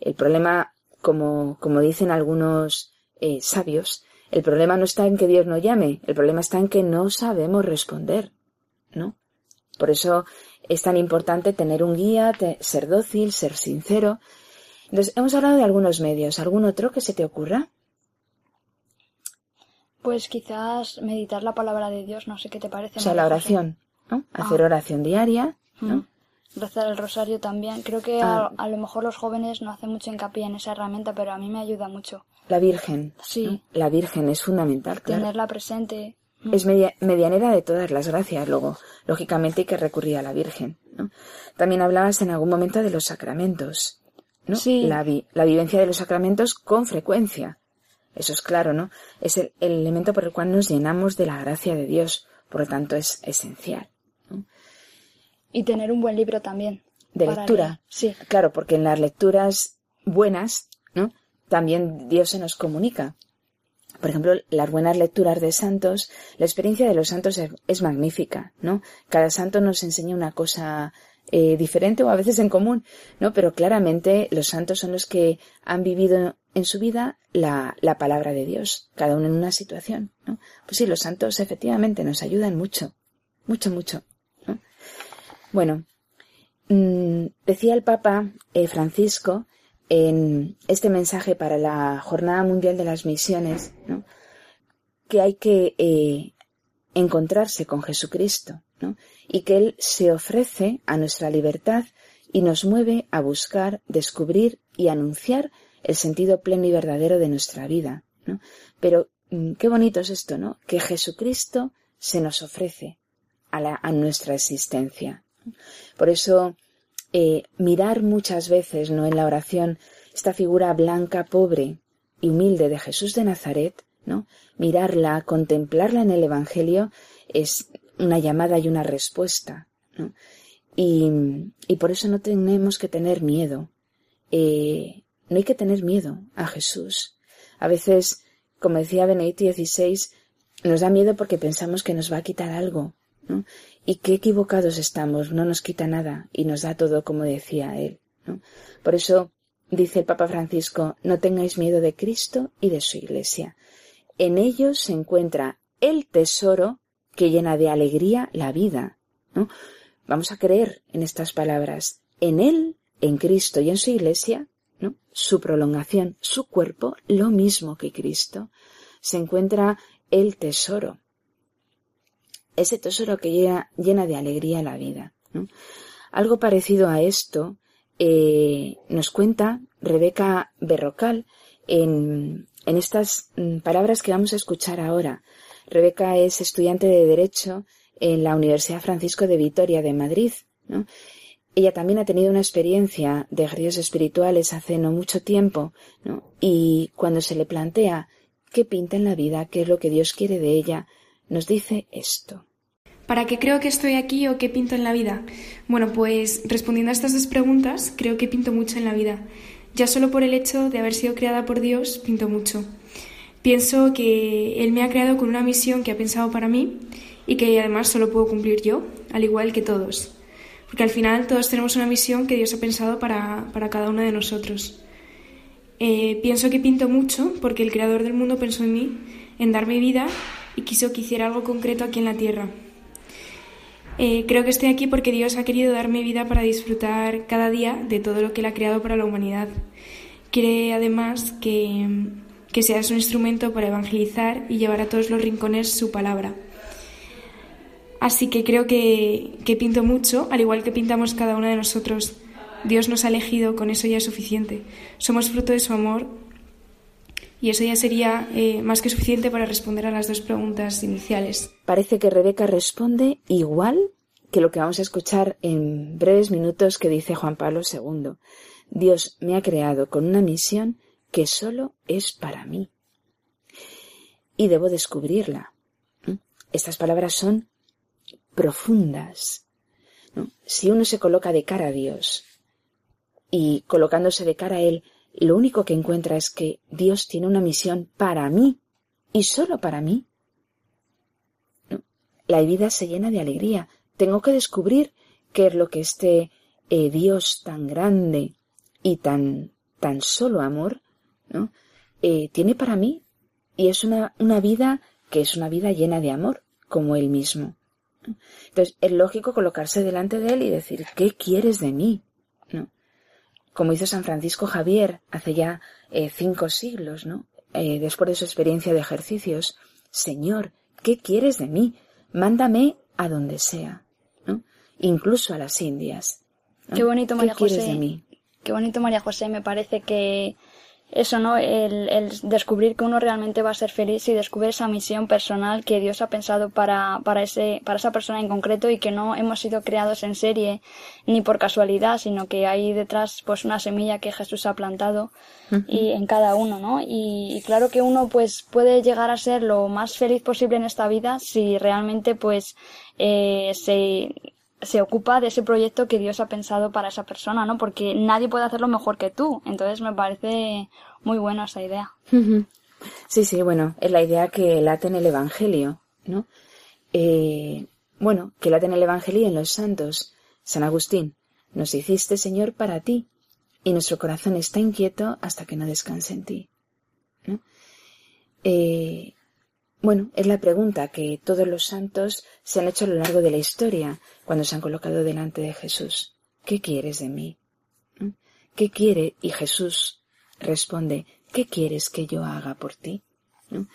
El problema, como, como dicen algunos eh, sabios, el problema no está en que Dios no llame, el problema está en que no sabemos responder, ¿no? Por eso es tan importante tener un guía, ser dócil, ser sincero. Entonces, hemos hablado de algunos medios. ¿Algún otro que se te ocurra? Pues quizás meditar la palabra de Dios, no sé qué te parece. O sea, la oración, ¿no? Hacer ah. oración diaria, ¿no? Rezar el rosario también. Creo que a, ah. lo mejor los jóvenes no hacen mucho hincapié en esa herramienta, pero a mí me ayuda mucho. La Virgen. Sí. La Virgen es fundamental, Tenerla presente. Es medianera de todas las gracias, luego, lógicamente hay que recurrir a la Virgen. ¿no? También hablabas en algún momento de los sacramentos. ¿no? Sí. La, la vivencia de los sacramentos con frecuencia. Eso es claro, ¿no? Es el, elemento por el cual nos llenamos de la gracia de Dios, por lo tanto es esencial. Y tener un buen libro también. De lectura. Sí. Claro, porque en las lecturas buenas, ¿no? También Dios se nos comunica. Por ejemplo, las buenas lecturas de santos, la experiencia de los santos es, magnífica, ¿no? Cada santo nos enseña una cosa eh, diferente o a veces en común, ¿no? Pero claramente los santos son los que han vivido en su vida la, la palabra de Dios, cada uno en una situación, ¿no? Pues sí, los santos efectivamente nos ayudan mucho, mucho, mucho. ¿no? Bueno, mmm, decía el Papa eh, Francisco en este mensaje para la Jornada Mundial de las Misiones, ¿no? que hay que eh, encontrarse con Jesucristo, ¿no? y que Él se ofrece a nuestra libertad y nos mueve a buscar, descubrir y anunciar el sentido pleno y verdadero de nuestra vida. ¿no? Pero mm, qué bonito es esto, ¿no? Que Jesucristo se nos ofrece a, nuestra existencia. Por eso eh, mirar muchas veces, ¿no? En la oración, esta figura blanca, pobre y humilde de Jesús de Nazaret, Mirarla, contemplarla en el Evangelio es una llamada y una respuesta. Y, y por eso no tenemos que tener miedo. Eh, no hay que tener miedo a Jesús. A veces, como decía Benedicto XVI, nos da miedo porque pensamos que nos va a quitar algo. Y qué equivocados estamos, no nos quita nada y nos da todo como decía él. Por eso dice el Papa Francisco, no tengáis miedo de Cristo y de su Iglesia. En ellos se encuentra el tesoro que llena de alegría la vida. ¿no? Vamos a creer en estas palabras. En Él, en Cristo y en su Iglesia, ¿no? su prolongación, su cuerpo, lo mismo que Cristo, se encuentra el tesoro ese tesoro que llena, de alegría la vida. Algo parecido a esto eh, nos cuenta Rebeca Berrocal en, en estas mm, palabras que vamos a escuchar ahora. Rebeca es estudiante de Derecho en la Universidad Francisco de Vitoria de Madrid. Ella también ha tenido una experiencia de ejercicios espirituales hace no mucho tiempo, y cuando se le plantea qué pinta en la vida, qué es lo que Dios quiere de ella, nos dice esto. ¿Para qué creo que estoy aquí o qué pinto en la vida? Bueno, pues respondiendo a estas dos preguntas, creo que pinto mucho en la vida. Ya solo por el hecho de haber sido creada por Dios, pinto mucho. Pienso que Él me ha creado con una misión que ha pensado para mí y que además solo puedo cumplir yo, al igual que todos. Porque al final todos tenemos una misión que Dios ha pensado para, cada uno de nosotros. Eh, pienso que pinto mucho porque el Creador del mundo pensó en mí, en darme vida y quiso que hiciera algo concreto aquí en la tierra. Eh, creo que estoy aquí porque Dios ha querido darme vida para disfrutar cada día de todo lo que Él ha creado para la humanidad. Quiere además que, que seas un instrumento para evangelizar y llevar a todos los rincones su palabra. Así que creo que, que pinto mucho, al igual que pintamos cada uno de nosotros. Dios nos ha elegido, con eso ya es suficiente. Somos fruto de su amor y eso ya sería eh, más que suficiente para responder a las dos preguntas iniciales. Parece que Rebeca responde igual que lo que vamos a escuchar en breves minutos que dice Juan Pablo II. Dios me ha creado con una misión que solo es para mí. Y debo descubrirla. Estas palabras son profundas. Si uno se coloca de cara a Dios y colocándose de cara a Él lo único que encuentra es que Dios tiene una misión para mí y solo para mí. la vida se llena de alegría. Tengo que descubrir qué es lo que este eh, Dios tan grande y tan, tan solo amor, ¿no? Eh, tiene para mí. Y es una, una vida que es una vida llena de amor, como Él mismo. Entonces, es lógico colocarse delante de Él y decir, ¿qué quieres de mí? Como hizo San Francisco Javier hace ya eh, cinco siglos, ¿no? Eh, después de su experiencia de ejercicios, Señor, ¿qué quieres de mí? Mándame a donde sea, ¿no? Incluso a las Indias. Qué bonito, María ¿Qué quieres José. de mí? Qué bonito, María José. Me parece que eso, ¿no? El, el descubrir que uno realmente va a ser feliz y descubrir esa misión personal que Dios ha pensado para, para, ese, para esa persona en concreto y que no hemos sido creados en serie ni por casualidad, sino que hay detrás pues una semilla que Jesús ha plantado y en cada uno, ¿no? Y, y claro que uno pues puede llegar a ser lo más feliz posible en esta vida si realmente pues eh, se se ocupa de ese proyecto que Dios ha pensado para esa persona, ¿no? Porque nadie puede hacerlo mejor que tú. Entonces me parece muy buena esa idea. Sí, sí, bueno, es la idea que late en el Evangelio, ¿no? Eh, bueno, que late en el Evangelio y en los santos. San Agustín, nos hiciste, Señor, para ti, y nuestro corazón está inquieto hasta que no descanse en ti. ¿no? Eh, bueno, es la pregunta que todos los santos se han hecho a lo largo de la historia cuando se han colocado delante de Jesús. ¿Qué quieres de mí? ¿No? ¿Qué quiere? Y Jesús responde, ¿qué quieres que yo haga por ti? ¿No?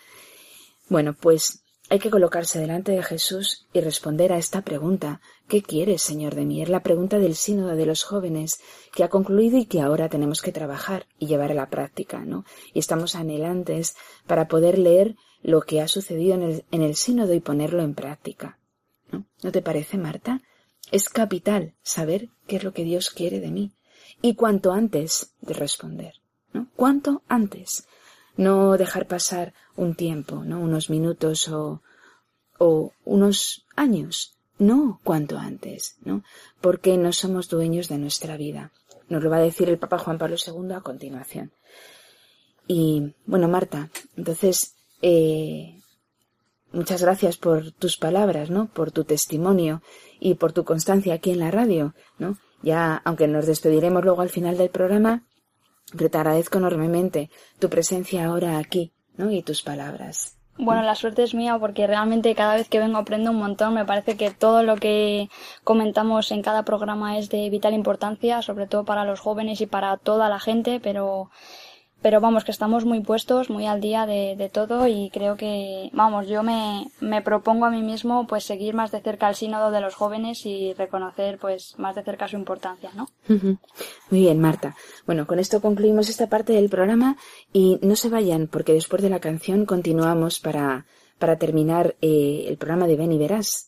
Bueno, pues hay que colocarse delante de Jesús y responder a esta pregunta. ¿Qué quieres, Señor, de mí? Es la pregunta del sínodo de los jóvenes que ha concluido y que ahora tenemos que trabajar y llevar a la práctica, ¿no? Y estamos anhelantes para poder leer lo que ha sucedido en el, en el sínodo y ponerlo en práctica. ¿no? ¿No te parece, Marta? Es capital saber qué es lo que Dios quiere de mí. Y cuanto antes de responder. ¿no? Cuanto antes. No dejar pasar un tiempo, ¿no? Unos minutos o, o unos años. No, cuanto antes, ¿no? Porque no somos dueños de nuestra vida. Nos lo va a decir el Papa Juan Pablo II a continuación. Y, bueno, Marta, entonces, eh, muchas gracias por tus palabras, ¿no? Por tu testimonio y por tu constancia aquí en la radio, ¿no? Ya, aunque nos despediremos luego al final del programa, pero te agradezco enormemente tu presencia ahora aquí, ¿no? Y tus palabras. Bueno, la suerte es mía porque realmente cada vez que vengo aprendo un montón. Me parece que todo lo que comentamos en cada programa es de vital importancia, sobre todo para los jóvenes y para toda la gente, pero pero vamos, que estamos muy puestos, muy al día de, de todo y creo que, vamos, yo me, me propongo a mí mismo pues seguir más de cerca el sínodo de los jóvenes y reconocer pues más de cerca su importancia, ¿no? Muy bien, Marta. Bueno, con esto concluimos esta parte del programa y no se vayan porque después de la canción continuamos para, para terminar eh, el programa de Ven y Verás.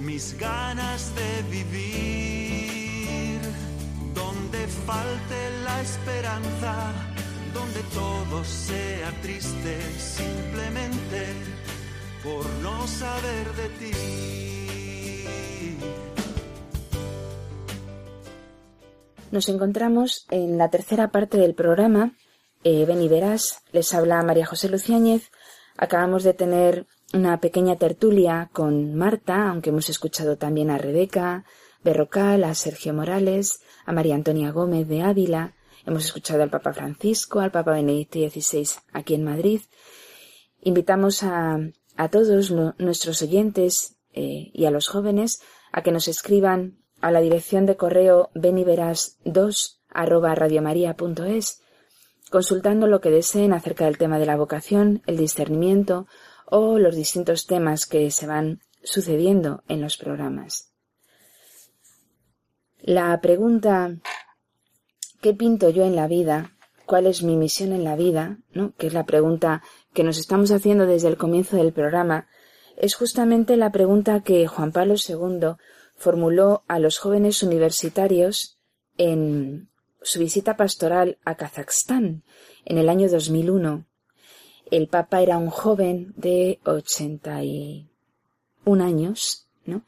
mis ganas de vivir. Donde falte la esperanza, donde todo sea triste, simplemente por no saber de ti. Nos encontramos en la tercera parte del programa. Eh, ven y verás, les habla María José Luciáñez. Acabamos de tener una pequeña tertulia con Marta, aunque hemos escuchado también a Rebeca, Berrocal, a Sergio Morales, a María Antonia Gómez de Ávila. Hemos escuchado al Papa Francisco, al Papa Benedicto XVI aquí en Madrid. Invitamos a, a todos nuestros oyentes eh, y a los jóvenes a que nos escriban a la dirección de correo beniveras2 arroba radiomaria.es consultando lo que deseen acerca del tema de la vocación, el discernimiento o los distintos temas que se van sucediendo en los programas. La pregunta ¿qué pinto yo en la vida? ¿Cuál es mi misión en la vida? ¿no? Que es la pregunta que nos estamos haciendo desde el comienzo del programa, es justamente la pregunta que Juan Pablo II formuló a los jóvenes universitarios en su visita pastoral a Kazajstán en el año 2001. El Papa era un joven de 81 años, ¿no?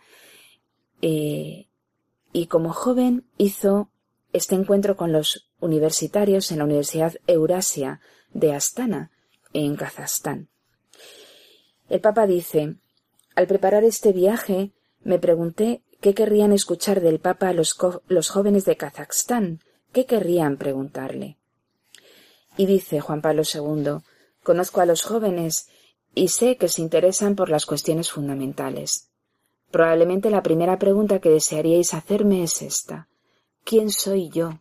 Eh, y como joven hizo este encuentro con los universitarios en la Universidad Eurasia de Astana, en Kazajstán. El Papa dice, al preparar este viaje, me pregunté qué querrían escuchar del Papa los, los jóvenes de Kazajstán, qué querrían preguntarle. Y dice Juan Pablo II, conozco a los jóvenes y sé que se interesan por las cuestiones fundamentales. Probablemente la primera pregunta que desearíais hacerme es esta. ¿Quién soy yo?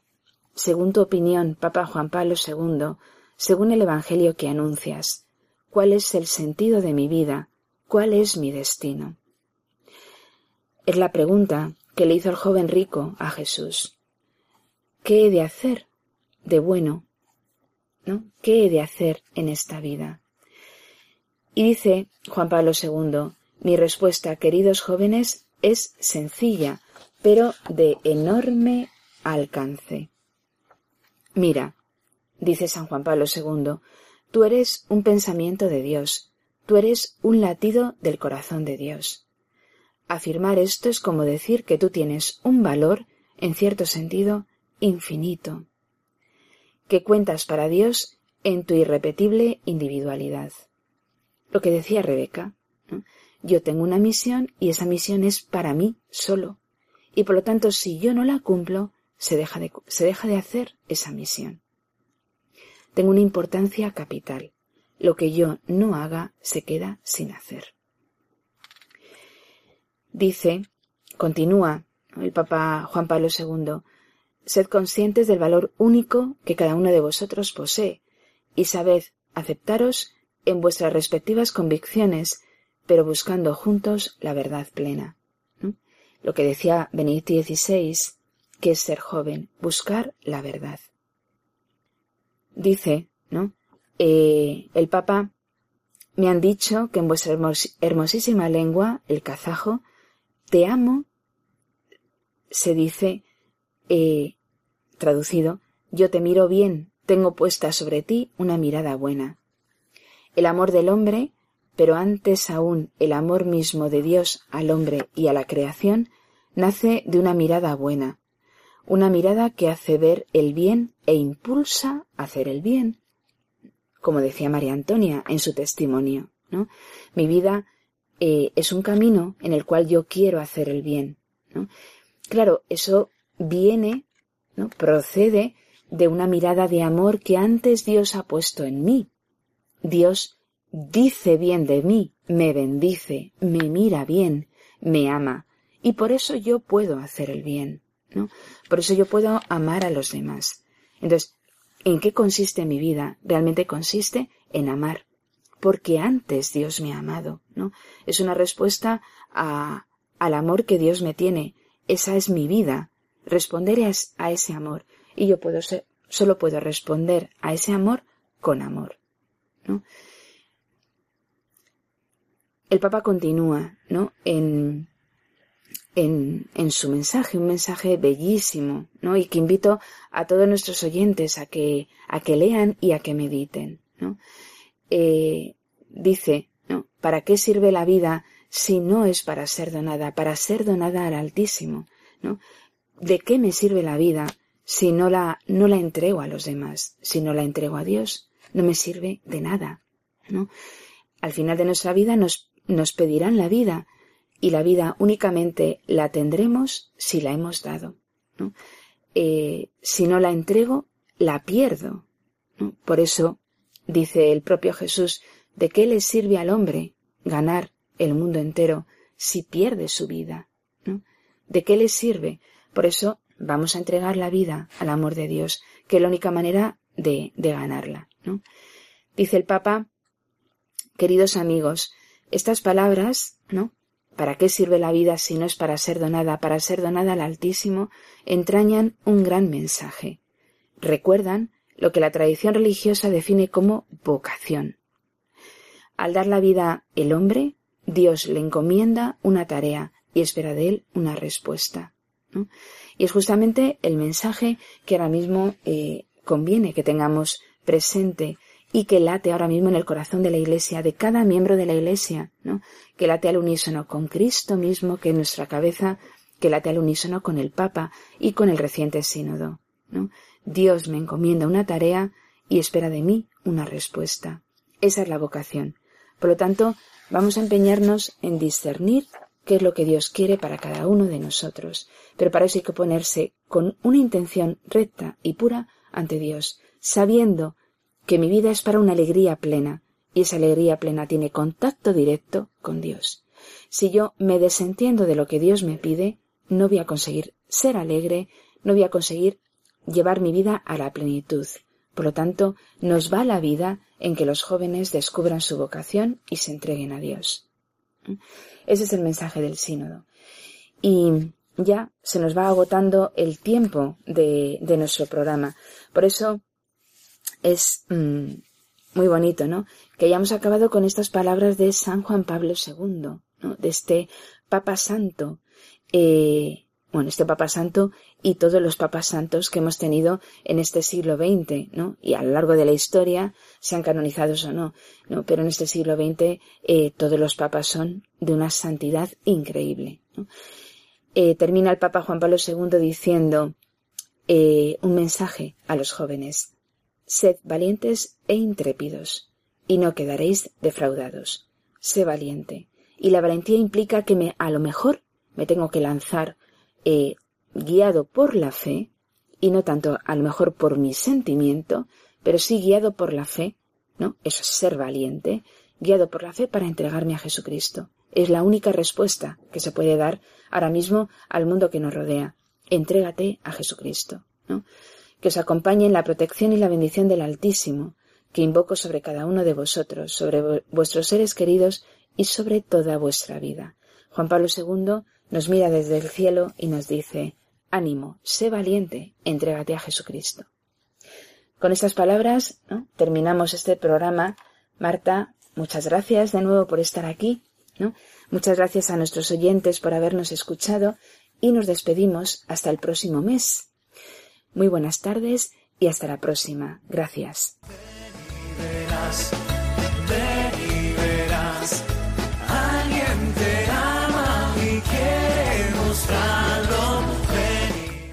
Según tu opinión, Papa Juan Pablo II, según el Evangelio que anuncias, ¿cuál es el sentido de mi vida? ¿Cuál es mi destino? Es la pregunta que le hizo el joven rico a Jesús. ¿Qué he de hacer de bueno? ¿Qué he de hacer en esta vida? Y dice Juan Pablo II, mi respuesta, queridos jóvenes, es sencilla, pero de enorme alcance. Mira, dice San Juan Pablo II, tú eres un pensamiento de Dios, tú eres un latido del corazón de Dios. Afirmar esto es como decir que tú tienes un valor, en cierto sentido, infinito, que cuentas para Dios en tu irrepetible individualidad. Lo que decía Rebeca, yo tengo una misión y esa misión es para mí solo, y por lo tanto si yo no la cumplo, se deja de, se deja de hacer esa misión. Tengo una importancia capital. Lo que yo no haga se queda sin hacer. Dice, continúa el Papa Juan Pablo II, sed conscientes del valor único que cada uno de vosotros posee y sabed aceptaros en vuestras respectivas convicciones, pero buscando juntos la verdad plena. Lo que decía Benedicto XVI, que es ser joven, buscar la verdad. Dice, ¿no? Eh, el Papa, me han dicho que en vuestra hermosísima lengua, el kazajo, te amo, se dice, eh, traducido, yo te miro bien, tengo puesta sobre ti una mirada buena. El amor del hombre, pero antes aún el amor mismo de Dios al hombre y a la creación, nace de una mirada buena, una mirada que hace ver el bien e impulsa a hacer el bien, como decía María Antonia en su testimonio, ¿no? Mi vida eh, es un camino en el cual yo quiero hacer el bien. ¿no? Claro, eso viene, procede de una mirada de amor que antes Dios ha puesto en mí. Dios dice bien de mí, me bendice, me mira bien, me ama, y por eso yo puedo hacer el bien, ¿no? Por eso yo puedo amar a los demás. Entonces, ¿en qué consiste mi vida? Realmente consiste en amar, porque antes Dios me ha amado, ¿no? Es una respuesta a, al amor que Dios me tiene. Esa es mi vida. Responder a, ese amor. Y yo puedo ser, solo puedo responder a ese amor con amor, ¿no? El Papa continúa, ¿no? En, en, en, su mensaje, un mensaje bellísimo, ¿no? Y que invito a todos nuestros oyentes a que, a que lean y a que mediten, ¿no? Eh, dice, ¿no? ¿Para qué sirve la vida si no es para ser donada, para ser donada al Altísimo, ¿no? ¿De qué me sirve la vida si no la, no la entrego a los demás, si no la entrego a Dios? No me sirve de nada, ¿no? Al final de nuestra vida nos, nos pedirán la vida y la vida únicamente la tendremos si la hemos dado, ¿no? Eh, si no la entrego, la pierdo. ¿no? Por eso Dice el propio Jesús, ¿de qué le sirve al hombre ganar el mundo entero si pierde su vida? ¿De qué le sirve? Por eso vamos a entregar la vida al amor de Dios, que es la única manera de, de ganarla. Dice el Papa, queridos amigos, estas palabras, ¿no? ¿Para qué sirve la vida si no es para ser donada, para ser donada al Altísimo? entrañan un gran mensaje. Recuerdan lo que la tradición religiosa define como vocación. Al dar la vida el hombre, Dios le encomienda una tarea y espera de él una respuesta. Y es justamente el mensaje que ahora mismo eh, conviene que tengamos presente y que late ahora mismo en el corazón de la Iglesia, de cada miembro de la Iglesia, ¿no? que late al unísono con Cristo mismo, que en nuestra cabeza, que late al unísono con el Papa y con el reciente sínodo. ¿no? Dios me encomienda una tarea y espera de mí una respuesta. Esa es la vocación. Por lo tanto, vamos a empeñarnos en discernir qué es lo que Dios quiere para cada uno de nosotros. Pero para eso hay que ponerse con una intención recta y pura ante Dios, sabiendo que mi vida es para una alegría plena, y esa alegría plena tiene contacto directo con Dios. Si yo me desentiendo de lo que Dios me pide, no voy a conseguir ser alegre, no voy a conseguir llevar mi vida a la plenitud. Por lo tanto, nos va la vida en que los jóvenes descubran su vocación y se entreguen a Dios. Ese es el mensaje del sínodo. Y ya se nos va agotando el tiempo de, de nuestro programa. Por eso es mm, muy bonito, ¿no? Que hayamos acabado con estas palabras de San Juan Pablo II, ¿no? De este Papa Santo, eh, bueno, este Papa Santo y todos los Papas Santos que hemos tenido en este siglo XX, ¿no? Y a lo largo de la historia, sean canonizados o no, ¿no? Pero en este siglo XX eh, todos los papas son de una santidad increíble. Eh, termina el Papa Juan Pablo II diciendo eh, un mensaje a los jóvenes. Sed valientes e intrépidos, y no quedaréis defraudados. Sé valiente. Y la valentía implica que me, a lo mejor me tengo que lanzar guiado por la fe, y no tanto a lo mejor por mi sentimiento, pero sí guiado por la fe, ¿no? Eso es ser valiente, guiado por la fe para entregarme a Jesucristo. Es la única respuesta que se puede dar ahora mismo al mundo que nos rodea. Entrégate a Jesucristo, ¿no? que os acompañe en la protección y la bendición del Altísimo, que invoco sobre cada uno de vosotros, sobre vuestros seres queridos y sobre toda vuestra vida. Juan Pablo II nos mira desde el cielo y nos dice, ánimo, sé valiente, entrégate a Jesucristo. Con estas palabras terminamos este programa. Marta, muchas gracias de nuevo por estar aquí. Muchas gracias a nuestros oyentes por habernos escuchado y nos despedimos hasta el próximo mes. Muy buenas tardes y hasta la próxima. Gracias.